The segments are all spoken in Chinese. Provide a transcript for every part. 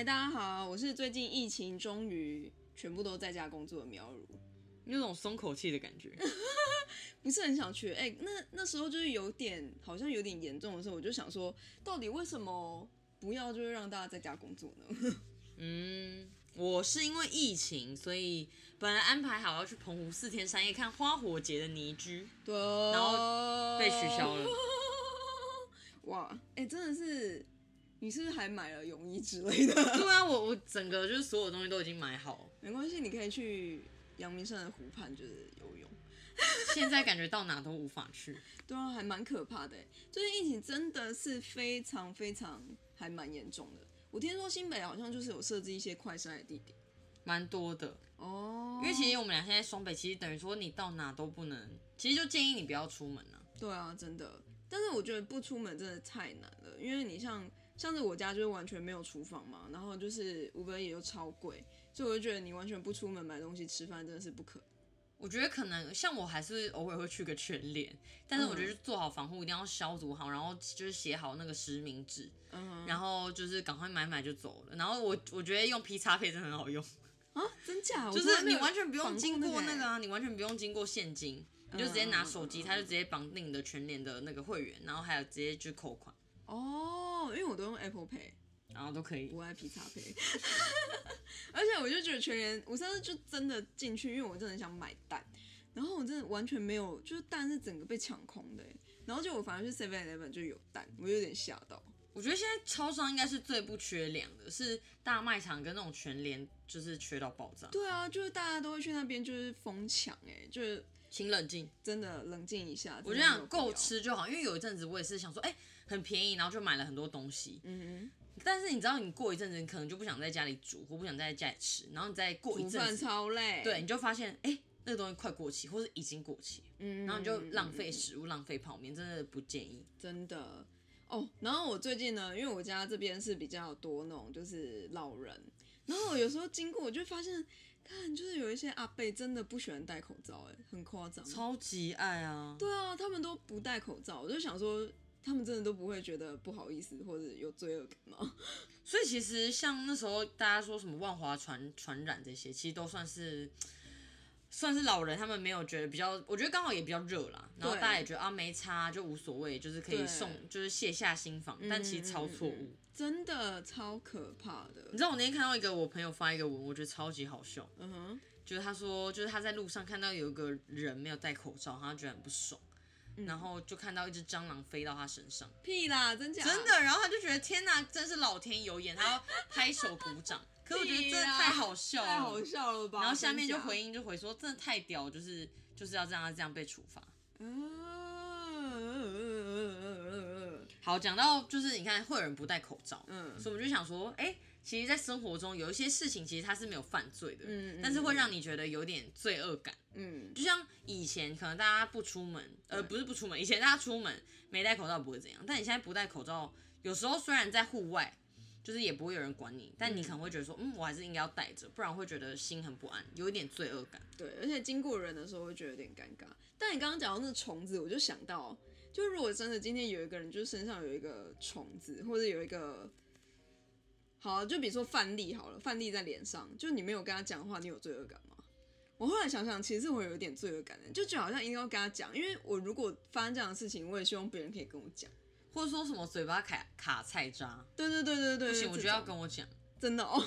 嗨，大家好，我是最近疫情终于全部都在家工作的苗如，那种松口气的感觉。不是很想去。哎、那那时候就是有点好像有点严重的时候，我就想说，到底为什么不要就是让大家在家工作呢？嗯，我是因为疫情，所以本来安排好要去澎湖四天三夜看花火节的泥居，对，然后被取消了。哇，哎、真的是，你是不是还买了泳衣之类的？对啊，我我整个就是所有东西都已经买好，没关系，你可以去阳明山的湖畔就是游泳。现在感觉到哪都无法去。对啊，还蛮可怕的欸。最近疫情真的是非常非常还蛮严重的。我听说新北好像就是有设置一些快筛的地点蛮多的，哦因为其实我们俩现在双北，其实等于说你到哪都不能，其实就建议你不要出门啊。对啊，真的。但是我觉得不出门真的太难了，因为你像像是我家就是完全没有厨房嘛，然后就是五本也又超贵，所以我就觉得你完全不出门买东西吃饭真的是不可。我觉得可能像我还是偶尔会去个全脸，但是我觉得做好防护一定要消毒好，然后就是写好那个实名制，嗯然后就是赶快买买就走了。然后我我觉得用 P 叉配真的很好用，啊，真假？我就是你完全不用经过那个啊，你完全不用经过现金，你就直接拿手机，它就直接绑定你的全联的那个会员，然后还有直接去扣款，哦，因为我都用 Apple Pay。然后都可以。我爱 P 叉配，而且我就觉得全联，我上次就真的进去，因为我真的想买蛋，然后我真的完全没有，就是蛋是整个被抢空的欸，然后就我反而去 Seven Eleven 就有蛋，我有点吓到。我觉得现在超商应该是最不缺粮的，是大卖场跟那种全联就是缺到爆炸。对啊，就是大家都会去那边就是疯抢，哎，就是请冷静，真的冷静一下。我就想够，吃就好，因为有一阵子我也是想说，哎、很便宜，然后就买了很多东西。嗯但是你知道，你过一阵子，你可能就不想在家里煮，或不想在家里吃，然后你再过一阵子，超累。对，，你就发现，哎、那个东西快过期，或是已经过期，嗯，然后你就浪费食物、浪费泡面，真的不建议。真的哦。然后我最近呢，因为我家这边是比较多那种就是老人，然后我有时候经过，我就发现，看就是有一些阿伯真的不喜欢戴口罩，哎，很夸张。超级爱啊！对啊，他们都不戴口罩，我就想说。他们真的都不会觉得不好意思或者有罪恶感吗？所以其实像那时候大家说什么万华传传染这些，其实都算是算是老人他们没有觉得比较，我觉得刚好也比较热啦，然后大家也觉得啊没差就无所谓，就是可以送就是卸下心防，但其实超错误。真的超可怕的你。知道我那天看到一个我朋友发一个文，我觉得超级好笑，嗯哼，就是他说就是他在路上看到有一个人没有戴口罩，他觉得很不爽。然后就看到一只蟑螂飞到他身上，屁啦，真假？真的，然后他就觉得天哪，真是老天有眼，他要拍手鼓掌。可是我觉得真的太好笑了，太好笑了吧？然后下面就回应就回说，真的太屌，就是就是要这样这样被处罚。嗯，好，讲到就是你看会有人不戴口罩，嗯所以我们就想说，哎、其实，在生活中有一些事情，其实它是没有犯罪的，嗯嗯但是会让你觉得有点罪恶感。嗯，就像以前可能大家不出门，呃，不是不出门，以前大家出门没戴口罩不会怎样，但你现在不戴口罩，有时候虽然在户外。就是也不会有人管你，但你可能会觉得说，嗯，我还是应该要戴着，不然会觉得心很不安，有一点罪恶感。对，而且经过人的时候会觉得有点尴尬。但你刚刚讲到那虫子，我就想到，就如果真的今天有一个人，就是身上有一个虫子，或者有一个，好，就比如说范例好了，范例在脸上，就你没有跟他讲话，你有罪恶感吗？我后来想想，其实我有一点罪恶感的，就就好像一定要跟他讲，因为我如果发生这样的事情，我也希望别人可以跟我讲。或者说什么嘴巴卡卡菜渣，对对对对对，不行，我觉得要跟我讲。真的哦。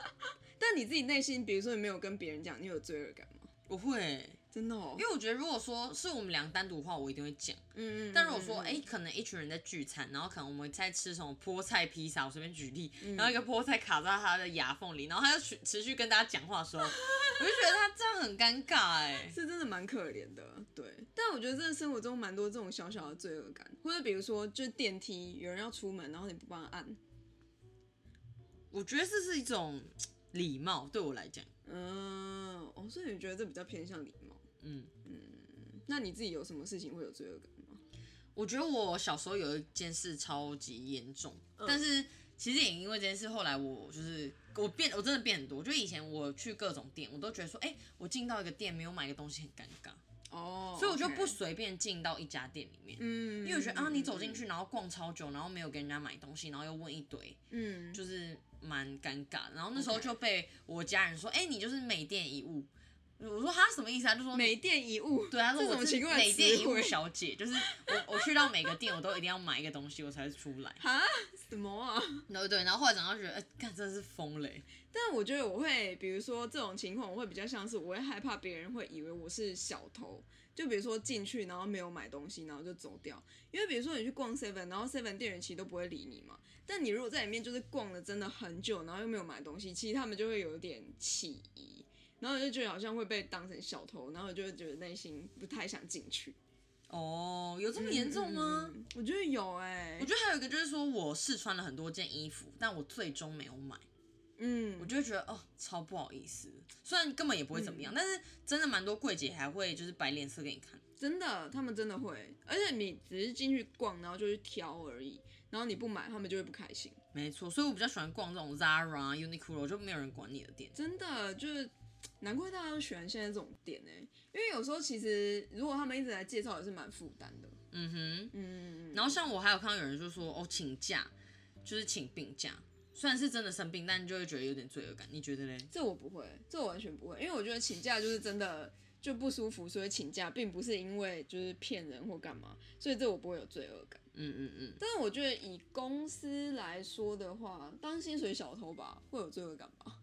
但你自己内心，比如说你没有跟别人讲，你有罪恶感吗？我会，真的哦因，为我觉得如果说是我们俩单独的话，我一定会讲。嗯嗯。但如果说，嗯哎、可能一群人在聚餐，然后可能我们在吃什么菠菜披萨，我随便举例，嗯然后一个菠菜卡在他的牙缝里，然后他就持持续跟大家讲话的时候，我就觉得他这样很尴尬、哎，是真的蛮可怜的，对。但我觉得真的生活中蛮多这种小小的罪恶感，或者比如说，就是电梯有人要出门，然后你不帮他按，我觉得这是一种礼貌，对我来讲，嗯，哦，所以你觉得这比较偏向礼貌？嗯嗯，那你自己有什么事情会有罪恶感吗？我觉得我小时候有一件事超级严重，嗯但是其实也因为这件事，后来我就是我变，我真的变很多。就以前我去各种店，我都觉得说，哎、我进到一个店没有买个东西很尴尬，哦，所以我就不随便进到一家店里面。嗯，因为我觉得啊，你走进去，然后逛超久，然后没有跟人家买东西，然后又问一堆，嗯，就是蛮尴尬的。然后那时候就被我家人说，哎、你就是每店一物。我说他什么意思啊？就说每店一物，对，他说我是么奇怪的美店一物？小姐，就是我我去到每个店，我都一定要买一个东西，我才会出来。哈？什么啊？对对对，然后后来长大觉得，哎、干真的是疯嘞、但我觉得我会，比如说这种情况，我会比较像是我会害怕别人会以为我是小偷。就比如说进去然后没有买东西，然后就走掉。因为比如说你去逛 seven，然后 seven 店员其实都不会理你嘛。但你如果在里面就是逛了真的很久，然后又没有买东西，其实他们就会有一点起疑，然后就觉得好像会被当成小偷，然后就会觉得内心不太想进去。哦，有这么严重吗？嗯？我觉得有哎、我觉得还有一个就是说，我试穿了很多件衣服，但我最终没有买，嗯我就会觉得哦，超不好意思。虽然根本也不会怎么样，但是真的蛮多柜姐还会就是摆脸色给你看。真的，他们真的会，而且你只是进去逛，然后就去挑而已，然后你不买，他们就会不开心。没错，所以我比较喜欢逛这种 Zara、Uniqlo，就没有人管你的店。真的就是，难怪大家都喜欢现在这种店呢、因为有时候其实如果他们一直来介绍，也是蛮负担的。嗯哼，嗯，然后像我还有看到有人就说哦，请假就是请病假，虽然是真的生病，但就会觉得有点罪恶感。你觉得嘞？这我不会，这我完全不会，因为我觉得请假就是真的就不舒服，所以请假，并不是因为就是骗人或干嘛，所以这我不会有罪恶感。嗯嗯嗯，但是我觉得以公司来说的话，当薪水小偷吧，会有罪恶感吧？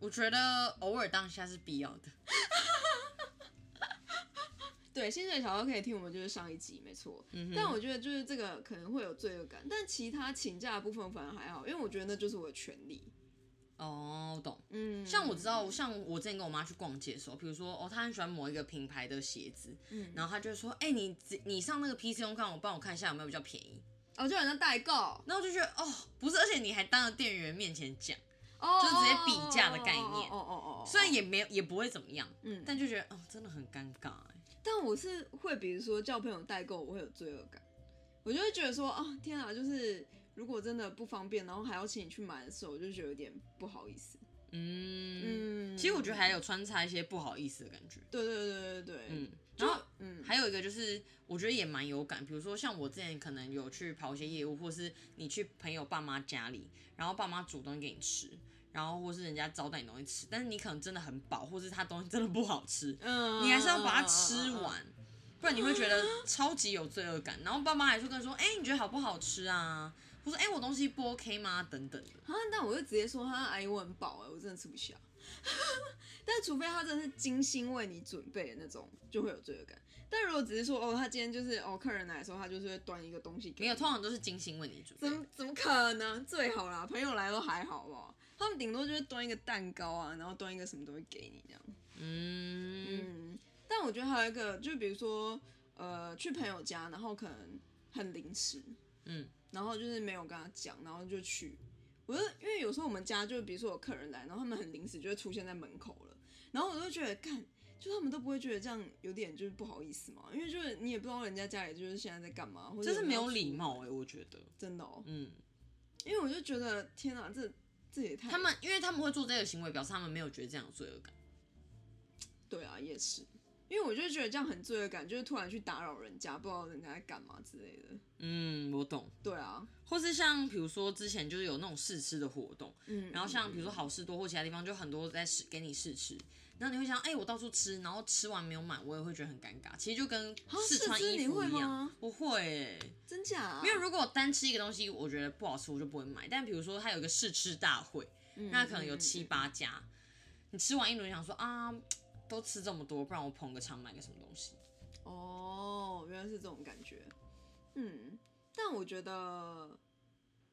我觉得偶尔当下是必要的。对，薪水小偷可以听我们就是上一集，没错。嗯哼但我觉得就是这个可能会有罪恶感，但其他请假的部分反而还好，因为我觉得那就是我的权利。哦，我懂。嗯，像我知道，像我之前跟我妈去逛街的时候，比如说哦，她很喜欢某一个品牌的鞋子，嗯然后她就说，哎、你只你上那个 PC 用看，我帮我看一下有没有比较便宜。哦，就好像代购，然后我就觉得哦，不是，而且你还当着店员面前讲，哦，就直接比价的概念哦哦哦，虽然也没有也不会怎么样，嗯，但就觉得哦，真的很尴尬哎。但我是会，比如说叫朋友代购，我会有罪恶感，我就会觉得说，哦，天啊，就是如果真的不方便，然后还要请你去买的时候，我就觉得有点不好意思。嗯，嗯，其实我觉得还有穿插一些不好意思的感觉。对对对对对，嗯，然后嗯，还有一个就是，我觉得也蛮有感。比如说，像我之前可能有去跑一些业务，或是你去朋友爸妈家里，然后爸妈煮东西给你吃，然后或是人家招待你东西吃，但是你可能真的很饱，或是他东西真的不好吃，嗯，你还是要把它吃完，不然你会觉得超级有罪恶感。然后爸妈还会跟你说，哎、你觉得好不好吃啊？或者哎、我东西不 OK 吗？等等的。啊，但我就直接说他阿姨我很饱哎，我真的吃不下。但除非他真的是精心为你准备的那种，就会有罪恶感。但如果只是说哦，他今天就是哦，客人来的时候，他就是会端一个东西给你，没有，通常都是精心为你准备怎。么怎么可能？最好啦，朋友来都还好吧。他们顶多就是端一个蛋糕啊，然后端一个什么东西给你这样。嗯，嗯，但我觉得还有一个，就比如说呃，去朋友家，然后可能很临时，嗯，然后就是没有跟他讲，然后就去。我就因为有时候我们家就比如说有客人来，然后他们很临时就会出现在门口了，然后我就觉得干，就他们都不会觉得这样有点就是不好意思嘛，因为就是你也不知道人家家里就是现在在干嘛，或者这是没有有礼貌哎、我觉得。真的哦，嗯，因为我就觉得天哪，这这也太他们因为他们会做这个行为，表示他们没有觉得这样有罪恶感。对啊，也是，因为我就觉得这样很罪恶感，就是突然去打扰人家，不知道人家在干嘛之类的。嗯，我懂。对啊，或是像比如说之前就是有那种试吃的活动，嗯，然后像比如说好事多或其他地方就很多在试给你试吃，然后你会想，哎、我到处吃，然后吃完没有买，我也会觉得很尴尬。其实就跟啊试穿衣服一样吗，我会、欸，真假、啊？因为如果我单吃一个东西，我觉得不好吃，我就不会买。但比如说它有一个试吃大会，嗯那可能有七八家，你吃完一轮想说啊，都吃这么多，不然我捧个场买个什么东西。哦，原来是这种感觉。嗯，但我觉得，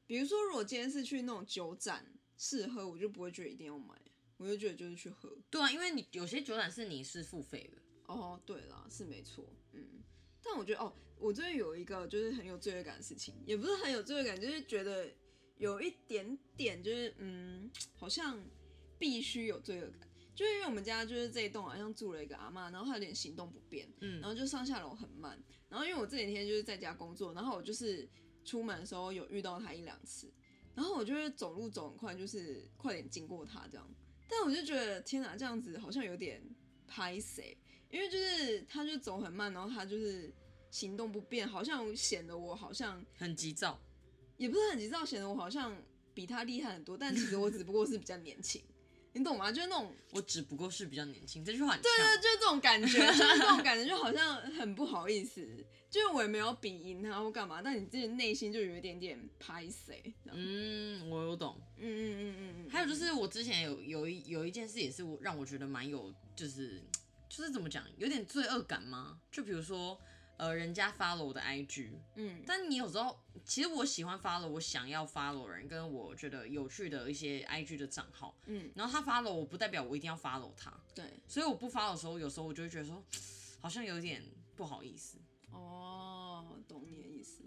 比如说，如果今天是去那种酒展试喝，我就不会觉得一定要买，我就觉得就是去喝。对啊，因为你有些酒展是你是付费的，哦，对啦，是没错，嗯。但我觉得哦，我这边有一个就是很有罪恶感的事情，也不是很有罪恶感，就是觉得有一点点就是嗯，好像必须有罪恶感。就是因为我们家就是这一栋好像住了一个阿嬷，然后她有点行动不便，嗯然后就上下楼很慢。然后因为我这几天就是在家工作，然后我就是出门的时候有遇到她一两次，然后我就会走路走很快，就是快点经过她这样。但我就觉得天哪，这样子好像有点拍谁，因为就是他就走很慢，然后他就是行动不便，好像显得我好像很急躁。也不是很急躁，显得我好像比他厉害很多，但其实我只不过是比较年轻，你懂吗？就是那种，我只不过是比较年轻，这句话很对。对，就是这种感觉，就是这种感觉，就好像很不好意思，就是我也没有比赢他或干嘛，但你自己内心就有一点点拍谁，嗯，我有懂。嗯嗯嗯嗯嗯，还有就是我之前有有一有一件事也是我让我觉得蛮有就是就是怎么讲，有点罪恶感吗？就比如说呃，人家 follow 我的 IG，嗯。但你有时候其实我喜欢 follow 我想要 follow 人，跟我觉得有趣的一些 IG 的账号，嗯，然后他 follow 我不代表我一定要 follow 他，对，所以我不 follow 的时候，有时候我就会觉得说好像有点不好意思，哦，懂你的意思，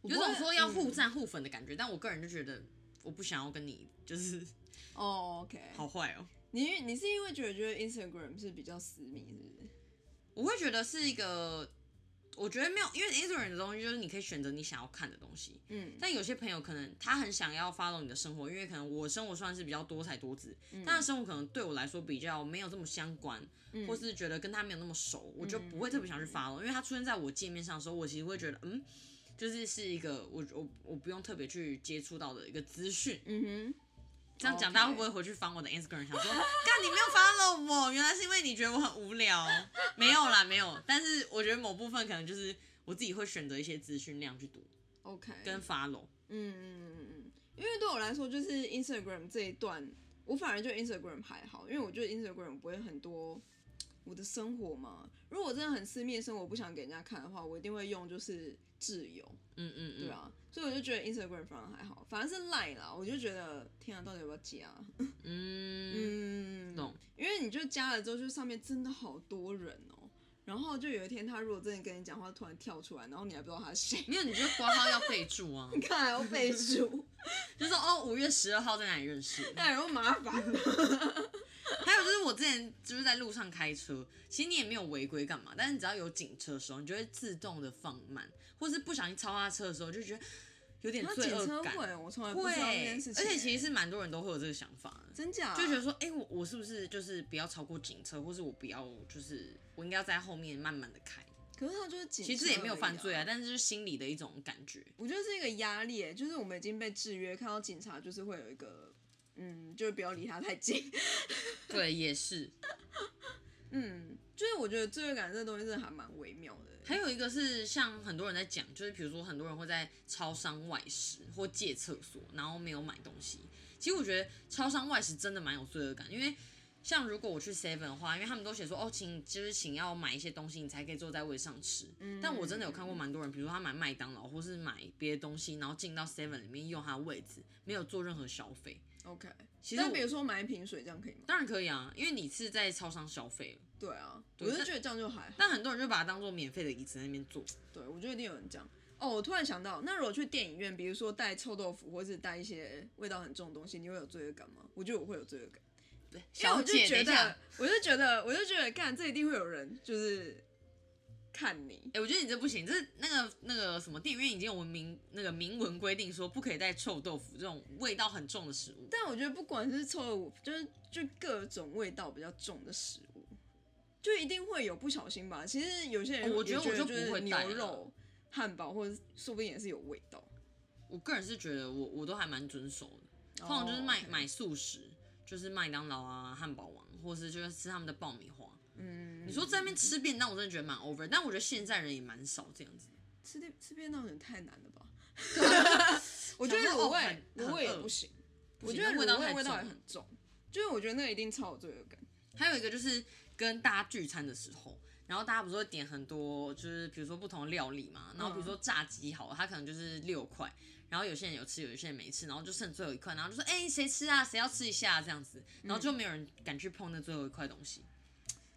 我有种说要互嗯赞互粉的感觉，但我个人就觉得我不想要跟你就是哦，OK，好坏哦。你你是因为觉得觉得 Instagram 是比较私密，是不是？我会觉得是一个，我觉得没有，因为 Instagram 的东西就是你可以选择你想要看的东西。嗯但有些朋友可能他很想要 follow 你的生活，因为可能我生活算是比较多才多姿，嗯但他生活可能对我来说比较没有这么相关，嗯或是觉得跟他没有那么熟，我就不会特别想去 follow，因为他出现在我界面上的时候，我其实会觉得，嗯，就是是一个我我我不用特别去接触到的一个资讯。嗯哼，这样讲大家会不会回去翻我的 Instagram，想说，干你没有 follow 我，原来是因为你觉得我很无聊？没有啦，没有。但是我觉得某部分可能就是我自己会选择一些资讯量去读，OK，跟 follow。嗯嗯嗯嗯，因为对我来说，就是 Instagram 这一段，我反而觉得 Instagram 还好，因为我觉得 Instagram 不会很多我的生活嘛。如果我真的很私密的生活，我不想给人家看的话，我一定会用就是挚友，嗯嗯嗯，对啊，所以我就觉得 Instagram 反而还好，反而是 Line 啦，我就觉得天啊，到底要不要加？嗯，嗯，懂。因为你就加了之后，就上面真的好多人哦。然后就有一天，他如果真的跟你讲话，突然跳出来，然后你还不知道他是谁，没有，你就挂号要备注啊，你 看还要备注，就说哦，五月十二号在哪里认识。那有麻烦。之前就是在路上开车，其实你也没有违规干嘛，但是你只要有警车的时候，你就会自动的放慢，或是不小心超他车的时候，就觉得有点他罪恶感。我从来不会，知道这件事情。而且其实是蛮多人都会有这个想法，真假就觉得说，哎、我我是不是就是不要超过警车，或是我不要就是我应该要在后面慢慢的开。可是他就是警，其实也没有犯罪啊，。但是就是心里的一种感觉。我觉得是一个压力耶，就是我们已经被制约，看到警察就是会有一个，嗯，就是不要离他太近。对，也是。嗯，就是我觉得罪恶感这东西真的还蛮微妙的。还有一个是像很多人在讲，就是比如说很多人会在超商外食或借厕所，然后没有买东西。其实我觉得超商外食真的蛮有罪恶感，因为像如果我去 Seven 的话，因为他们都写说哦，请就是请要买一些东西，你才可以坐在位上吃。但我真的有看过蛮多人，比如说他买麦当劳或是买别的东西，然后进到 Seven 里面用他的位置，没有做任何消费。OK，其实但比如说买一瓶水这样可以吗？当然可以啊，因为你是在超商消费了，对啊，对我就觉得这样就还好。但很多人就把它当做免费的椅子在那边坐。对，我觉得一定有人这样。哦，我突然想到，那如果去电影院，比如说带臭豆腐，或是带一些味道很重的东西，你会有罪恶感吗？我觉得我会有罪恶感，对，因为我就觉得，，我就觉得，我就觉得，干，这一定会有人就是看你。哎、我觉得你这不行，这那个那个什么电影院已经有文明那个明文规定说不可以带臭豆腐这种味道很重的食物。但我觉得不管是臭豆腐，就是就各种味道比较重的食物，就一定会有不小心吧。其实有些人哦我觉得我就就是不会带了牛肉、汉堡，或者说不定也是有味道。我个人是觉得我我都还蛮遵守的，通常就是哦买、，OK 买素食，就是麦当劳啊、汉堡王，或是就是吃他们的爆米花。嗯，你说在那边吃便当，我真的觉得蛮 over，但我觉得现在人也蛮少这样子。吃便吃便当有点太难了吧？我觉得卤味卤味也不行，我觉得卤味味道也很重，就是我觉得那个一定超有罪恶感。还有一个就是跟大家聚餐的时候，然后大家不是会点很多，就是比如说不同的料理嘛，然后比如说炸鸡好了，它可能就是六块，然后有些人有吃，有些人没吃，然后就剩最后一块，然后就说哎谁、吃啊，谁要吃一下、这样子，然后就没有人敢去碰那最后一块东西，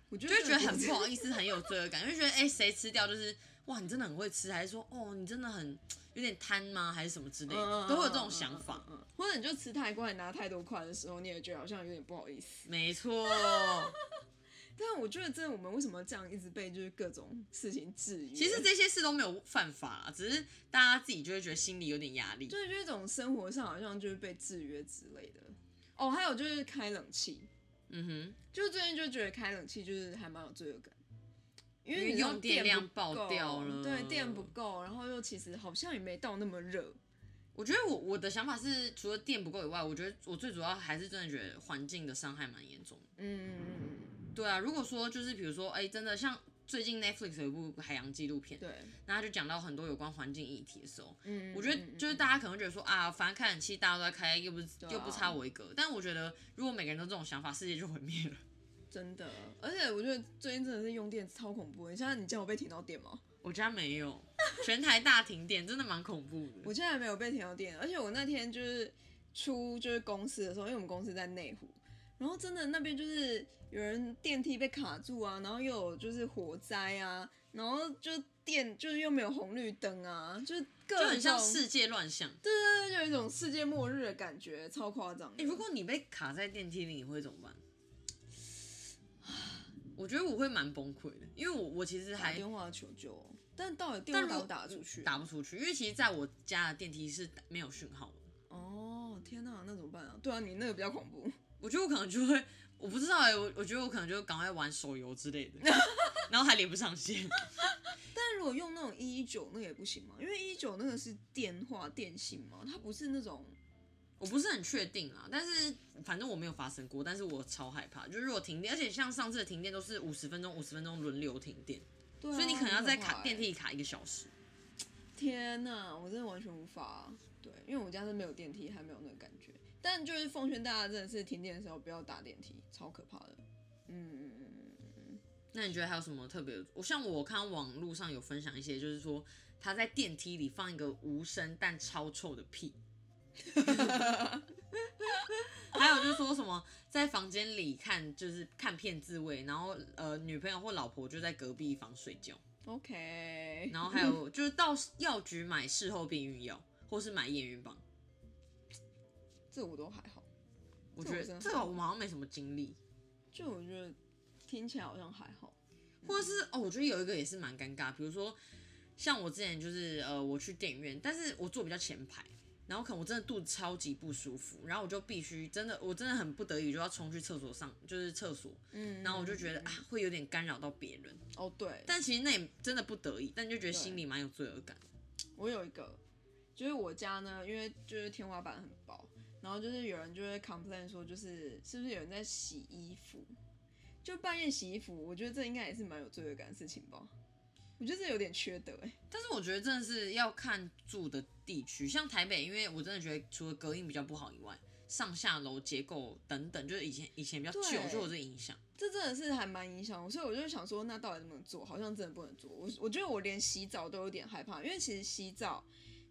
我就会觉得很不好。意思，很有罪恶感，就觉得哎谁、吃掉就是哇你真的很会吃，还是说哦你真的很有点贪吗，还是什么之类的，嗯都会有这种想法。或者你就吃太快，拿太多块的时候，你也觉得好像有点不好意思。没错，但我觉得，真的我们为什么这样一直被就是各种事情制约？其实这些事都没有犯法啦，只是大家自己就会觉得心里有点压力。就是就是一种生活上好像就是被制约之类的。哦，还有就是开冷气，嗯哼。就是最近就觉得开冷气就是还蛮有罪恶感，因因为用电量爆掉了对，电不够，然后又其实好像也没到那么热。我觉得我我的想法是，除了电不够以外，我觉得我最主要还是真的觉得环境的伤害蛮严重的。嗯嗯嗯对啊，如果说就是比如说，哎、真的像最近 Netflix 有一部海洋纪录片，对，那他就讲到很多有关环境议题的时候，嗯，我觉得就是大家可能会觉得说啊，反正开冷气大家都在开，又不是、啊又不差我一个。但我觉得如果每个人都这种想法，世界就毁灭了。真的，而且我觉得最近真的是用电超恐怖的。你现在你家有被停到电吗？我家没有，全台大停电，真的蛮恐怖的。我现在还没有被停到电，而且我那天就是出就是公司的时候，因为我们公司在内湖，然后真的那边就是有人电梯被卡住啊，然后又有就是火灾啊，然后就电就是又没有红绿灯啊，就是各就很像世界乱象。对对对，就有一种世界末日的感觉，超夸张的。哎、如果你被卡在电梯里，你会怎么办？我觉得我会蛮崩溃的，因为我我其实还打电话求救，但到底电话打不打出去？打不出去，因为其实在我家的电梯是没有讯号的。哦，天哪，那怎么办啊？对啊，你那个比较恐怖。我觉得我可能就会，我不知道哎、我我觉得我可能就赶快玩手游之类的，然后还连不上线。但如果用那种一一九那个也不行吗？因为一一九那个是电话电信嘛，它不是那种我不是很确定啊，但是反正我没有发生过，但是我超害怕，就是如果停电，而且像上次的停电都是五十分钟、五十分钟轮流停电，所以你可能要在卡电梯里卡一个小时。天呐，我真的完全无法。对，因为我家是没有电梯，还没有那个感觉。但就是奉劝大家，真的是停电的时候不要搭电梯，超可怕的。嗯嗯嗯。那你觉得还有什么特别的？我像我看网络上有分享一些，就是说他在电梯里放一个无声但超臭的屁，还有就是说什么在房间里看就是看片自慰，然后呃女朋友或老婆就在隔壁房睡觉，OK。然后还有就是到药局买事后避孕药，或是买验孕棒。这我都还好，我觉得这个我好像没什么经历，就我觉得听起来好像还好。或者是哦，我觉得有一个也是蛮尴尬，比如说像我之前就是呃，我去电影院，但是我坐比较前排，然后可能我真的肚子超级不舒服，然后我就必须真的我真的很不得已就要冲去厕所上，就是厕所，嗯，然后我就觉得啊会有点干扰到别人，哦对，但其实那也真的不得已，但你就觉得心里蛮有罪恶感。我有一个，就是我家呢，因为就是天花板很薄，然后就是有人就会 complain 说，就是是不是有人在洗衣服，就半夜洗衣服，我觉得这应该也是蛮有罪恶感的事情吧。我觉得这有点缺德哎、但是我觉得真的是要看住的地区，像台北，因为我真的觉得除了隔音比较不好以外，上下楼结构等等，就是以前以前比较旧对就有这影响。这真的是还蛮影响我，所以我就想说，那到底能不能做？好像真的不能做。我我觉得我连洗澡都有点害怕，因为其实洗澡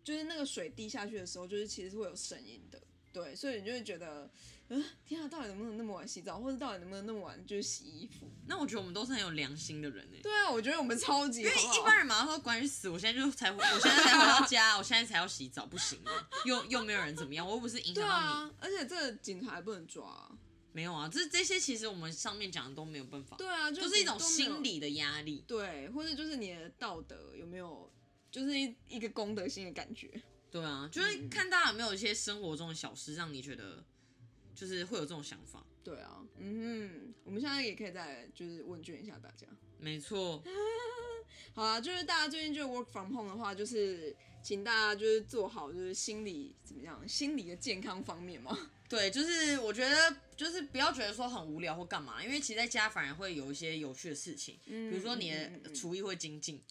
就是那个水滴下去的时候，就是其实是会有声音的，对，所以你就会觉得，嗯、天啊，到底能不能那么晚洗澡，或者到底能不能那么晚就是洗衣服？那我觉得我们都是很有良心的人呢、对啊，我觉得我们超级，因为好不好一般人马上说关于死，我现在就才回，我现在才回到家，我现在才要洗澡，不行吗？又又没有人怎么样，我又不是影对响到你，啊，而且这个警察还不能抓啊、没有啊，这这些其实我们上面讲的都没有办法，对啊，就就是一种心理的压力。对，或者就是你的道德有没有，就是一一个公德心的感觉。对啊，就是看大家有没有一些生活中的小事，让你觉得就是会有这种想法。对啊，嗯哼，我们现在也可以再就是问卷一下大家。没错，好啊，就是大家最近就 work from home 的话，就是请大家就是做好就是心理怎么样，心理的健康方面嘛。对，就是我觉得就是不要觉得说很无聊或干嘛，因为其实在家反而会有一些有趣的事情，嗯比如说你的厨艺会精进，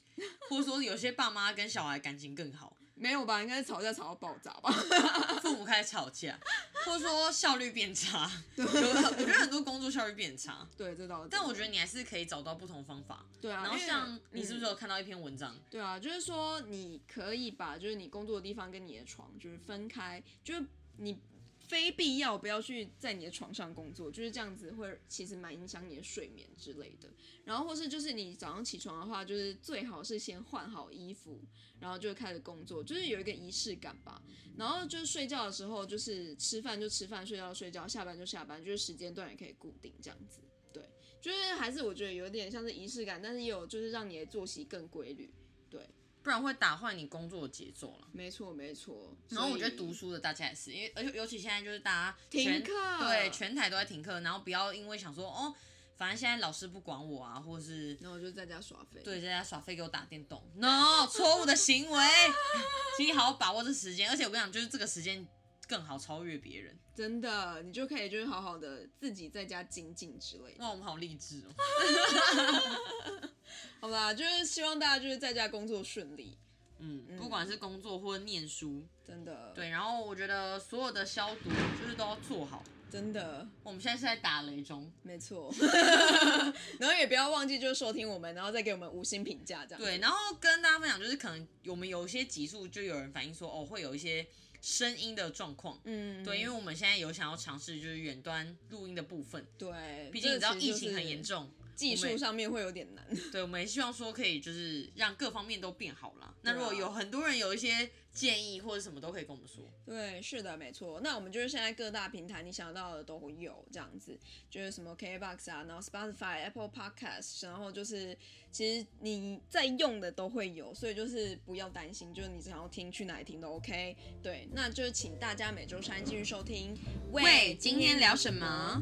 或者说有些爸妈跟小孩感情更好，没有吧？应该是吵架吵到爆炸吧？父母开始吵架，或者说效率变差。对我觉得很多工作效率变差，对，这倒是。但我觉得你还是可以找到不同方法。对啊，然后像你是不是嗯有看到一篇文章？对啊，就是说你可以把就是你工作的地方跟你的床就是分开，就是你非必要不要去在你的床上工作，就是这样子会其实蛮影响你的睡眠之类的。然后或是就是你早上起床的话，就是最好是先换好衣服，然后就开始工作，就是有一个仪式感吧。然后就是睡觉的时候，就是吃饭就吃饭，睡觉睡觉，下班就下班，就是时间段也可以固定这样子。对，就是还是我觉得有点像是仪式感，但是也有就是让你的作息更规律。对，不然会打坏你工作的节奏了。没错没错。然后我觉得读书的大家也是，因为而且尤其现在就是大家停全课对全台都在停课，然后不要因为想说哦反正现在老师不管我啊，或是那我就在家耍废。对在家耍废给我打电动，no 错误的行为，请你好好把握这时间，而且我跟你讲，就是这个时间更好超越别人。真的，你就可以就是好好的自己在家精进之类的。哇，我们好励志哦。就是希望大家就是在家工作顺利，嗯，不管是工作或者念书，真的。对，然后我觉得所有的消毒就是都要做好。真的，我们现在是在打雷中，没错。然后也不要忘记就是收听我们，然后再给我们五星评价这样。对，然后跟大家分享就是可能我们有一些集数就有人反映说哦会有一些声音的状况，嗯，对，因为我们现在有想要尝试就是远端录音的部分，对，毕竟你知道疫情很严，重，技术上面会有点难。对，我们也希望说可以就是让各方面都变好啦。那如果有很多人有一些建议或者什么都可以跟我们说。对，是的，没错。那我们就是现在各大平台你想到的都会有这样子，就是什么 KBox 啊，然后 Spotify、Apple Podcast，然后就是其实你在用的都会有，所以就是不要担心，就是你想要听去哪里听都 OK。对，那就是请大家每周三继续收听。喂今天聊什么？